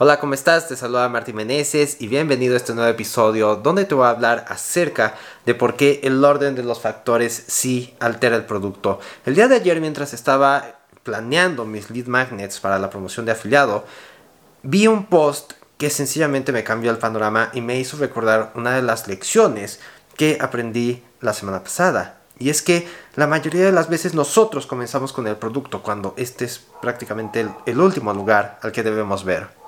Hola, ¿cómo estás? Te saluda Martín Meneses y bienvenido a este nuevo episodio donde te voy a hablar acerca de por qué el orden de los factores sí altera el producto. El día de ayer mientras estaba planeando mis lead magnets para la promoción de afiliado, vi un post que sencillamente me cambió el panorama y me hizo recordar una de las lecciones que aprendí la semana pasada. Y es que la mayoría de las veces nosotros comenzamos con el producto cuando este es prácticamente el, el último lugar al que debemos ver.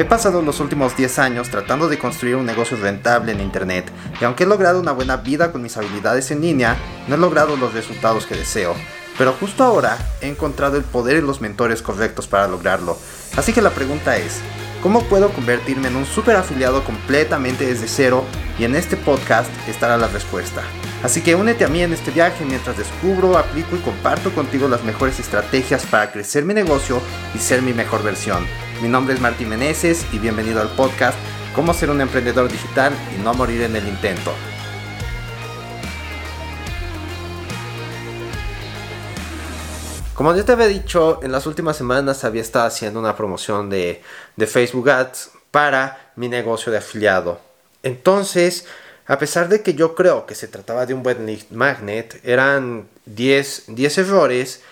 He pasado los últimos 10 años tratando de construir un negocio rentable en Internet y aunque he logrado una buena vida con mis habilidades en línea, no he logrado los resultados que deseo. Pero justo ahora he encontrado el poder y los mentores correctos para lograrlo. Así que la pregunta es, ¿cómo puedo convertirme en un super afiliado completamente desde cero? Y en este podcast estará la respuesta. Así que únete a mí en este viaje mientras descubro, aplico y comparto contigo las mejores estrategias para crecer mi negocio y ser mi mejor versión. Mi nombre es Martín Meneses y bienvenido al podcast Cómo ser un emprendedor digital y no morir en el intento. Como ya te había dicho, en las últimas semanas había estado haciendo una promoción de, de Facebook Ads para mi negocio de afiliado. Entonces, a pesar de que yo creo que se trataba de un buen lead magnet, eran 10, 10 errores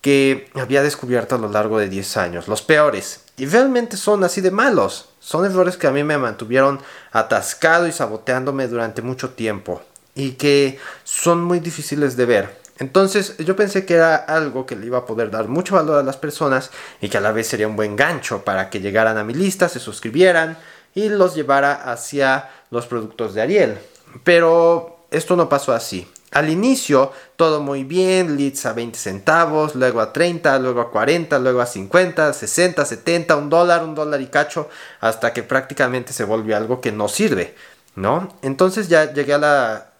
que había descubierto a lo largo de 10 años, los peores. Y realmente son así de malos. Son errores que a mí me mantuvieron atascado y saboteándome durante mucho tiempo. Y que son muy difíciles de ver. Entonces yo pensé que era algo que le iba a poder dar mucho valor a las personas y que a la vez sería un buen gancho para que llegaran a mi lista, se suscribieran y los llevara hacia los productos de Ariel. Pero esto no pasó así. Al inicio todo muy bien, leads a 20 centavos, luego a 30, luego a 40, luego a 50, 60, 70, un dólar, un dólar y cacho, hasta que prácticamente se volvió algo que no sirve, ¿no? Entonces ya llegué a la,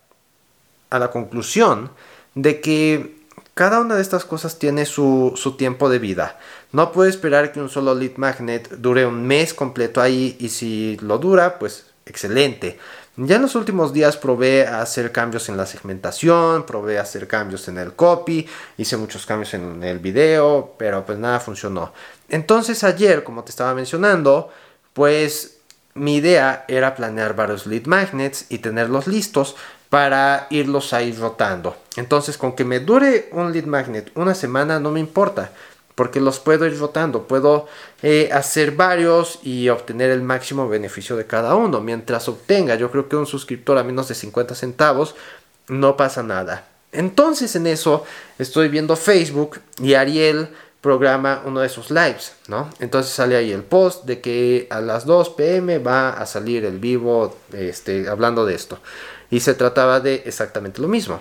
a la conclusión de que cada una de estas cosas tiene su, su tiempo de vida. No puedo esperar que un solo lead magnet dure un mes completo ahí y si lo dura, pues excelente. Ya en los últimos días probé hacer cambios en la segmentación, probé hacer cambios en el copy, hice muchos cambios en el video, pero pues nada funcionó. Entonces ayer, como te estaba mencionando, pues mi idea era planear varios lead magnets y tenerlos listos para irlos ahí rotando. Entonces con que me dure un lead magnet una semana no me importa porque los puedo ir rotando, puedo eh, hacer varios y obtener el máximo beneficio de cada uno. Mientras obtenga, yo creo que un suscriptor a menos de 50 centavos, no pasa nada. Entonces en eso estoy viendo Facebook y Ariel programa uno de sus lives, ¿no? Entonces sale ahí el post de que a las 2 pm va a salir el vivo este, hablando de esto. Y se trataba de exactamente lo mismo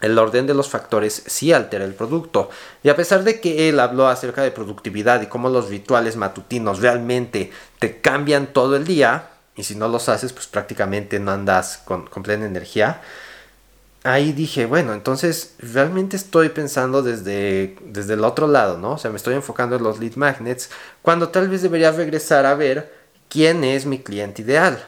el orden de los factores sí altera el producto. Y a pesar de que él habló acerca de productividad y cómo los rituales matutinos realmente te cambian todo el día, y si no los haces, pues prácticamente no andas con, plena energía, ahí dije, bueno, entonces realmente estoy pensando desde, desde el otro lado, ¿no? O sea, me estoy enfocando en los lead magnets, cuando tal vez debería regresar a ver quién es mi cliente ideal.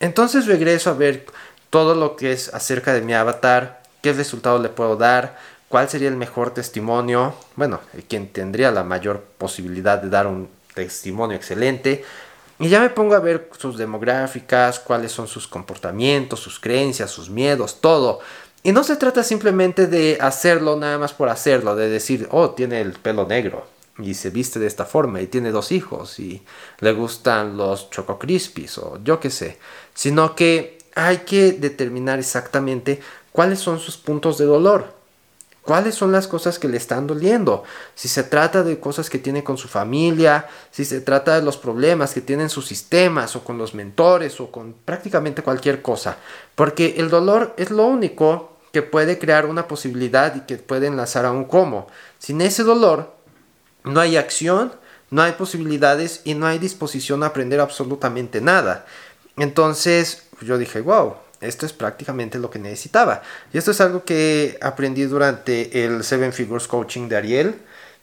Entonces regreso a ver todo lo que es acerca de mi avatar, qué resultado le puedo dar, cuál sería el mejor testimonio, bueno, quien tendría la mayor posibilidad de dar un testimonio excelente. Y ya me pongo a ver sus demográficas, cuáles son sus comportamientos, sus creencias, sus miedos, todo. Y no se trata simplemente de hacerlo nada más por hacerlo, de decir, oh, tiene el pelo negro y se viste de esta forma y tiene dos hijos y le gustan los choco crispies o yo qué sé, sino que hay que determinar exactamente cuáles son sus puntos de dolor, cuáles son las cosas que le están doliendo, si se trata de cosas que tiene con su familia, si se trata de los problemas que tienen sus sistemas o con los mentores o con prácticamente cualquier cosa, porque el dolor es lo único que puede crear una posibilidad y que puede enlazar a un cómo. Sin ese dolor no hay acción, no hay posibilidades y no hay disposición a aprender absolutamente nada. Entonces yo dije, wow, esto es prácticamente lo que necesitaba. Y esto es algo que aprendí durante el Seven Figures Coaching de Ariel,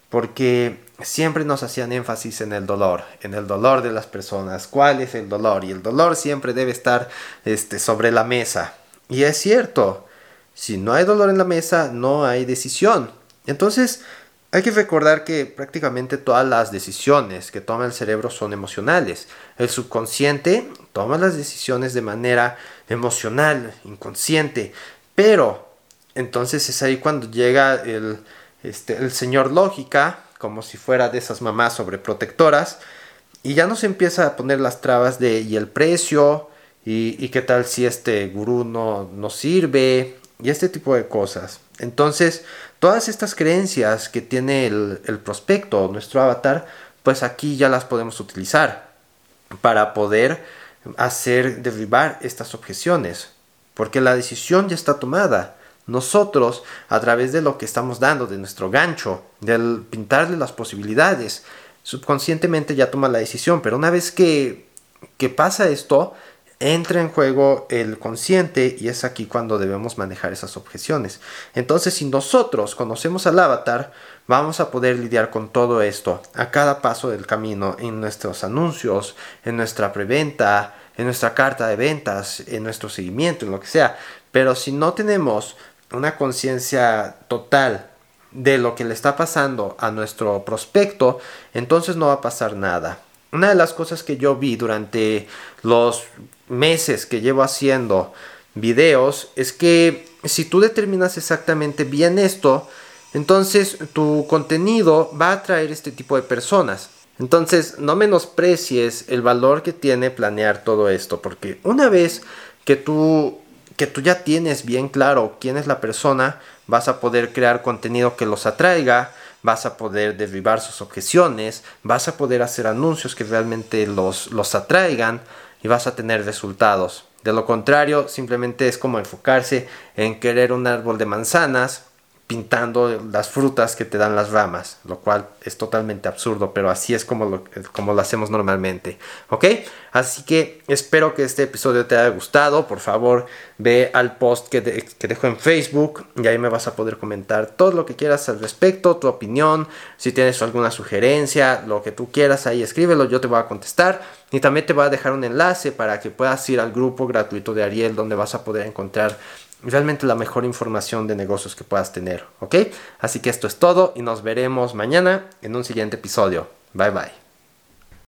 porque siempre nos hacían énfasis en el dolor, en el dolor de las personas. ¿Cuál es el dolor? Y el dolor siempre debe estar este, sobre la mesa. Y es cierto, si no hay dolor en la mesa, no hay decisión. Entonces, Hay que recordar que prácticamente todas las decisiones que toma el cerebro son emocionales. El subconsciente toma las decisiones de manera emocional, inconsciente, pero entonces es ahí cuando llega el, este, el señor lógica, como si fuera de esas mamás sobreprotectoras, y ya nos empieza a poner las trabas de y el precio, y, y qué tal si este gurú no, no sirve, y este tipo de cosas. Entonces, todas estas creencias que tiene el, el prospecto, nuestro avatar, pues aquí ya las podemos utilizar para poder hacer derribar estas objeciones, porque la decisión ya está tomada. Nosotros, a través de lo que estamos dando, de nuestro gancho, del pintarle las posibilidades, subconscientemente ya toma la decisión, pero una vez que, que pasa esto, entra en juego el consciente y es aquí cuando debemos manejar esas objeciones. Entonces, si nosotros conocemos al avatar, vamos a poder lidiar con todo esto a cada paso del camino en nuestros anuncios, en nuestra preventa, en nuestra carta de ventas, en nuestro seguimiento, en lo que sea. Pero si no tenemos una conciencia total de lo que le está pasando a nuestro prospecto, entonces no va a pasar nada. Una de las cosas que yo vi durante los meses que llevo haciendo videos es que si tú determinas exactamente bien esto, entonces tu contenido va a atraer este tipo de personas. Entonces no menosprecies el valor que tiene planear todo esto, porque una vez que tú que tú ya tienes bien claro quién es la persona, vas a poder crear contenido que los atraiga, vas a poder derribar sus objeciones, vas a poder hacer anuncios que realmente los, los atraigan, y vas a tener resultados. De lo contrario, simplemente es como enfocarse en querer un árbol de manzanas pintando las frutas que te dan las ramas, lo cual es totalmente absurdo, pero así es como lo, como lo hacemos normalmente, ¿ok? Así que espero que este episodio te haya gustado, por favor ve al post que, que dejo en Facebook y ahí me vas a poder comentar todo lo que quieras al respecto, tu opinión, si tienes alguna sugerencia, lo que tú quieras ahí escríbelo, yo te voy a contestar y también te voy a dejar un enlace para que puedas ir al grupo gratuito de Ariel donde vas a poder encontrar realmente la mejor información de negocios que puedas tener, ¿ok? Así que esto es todo y nos veremos mañana en un siguiente episodio. Bye bye.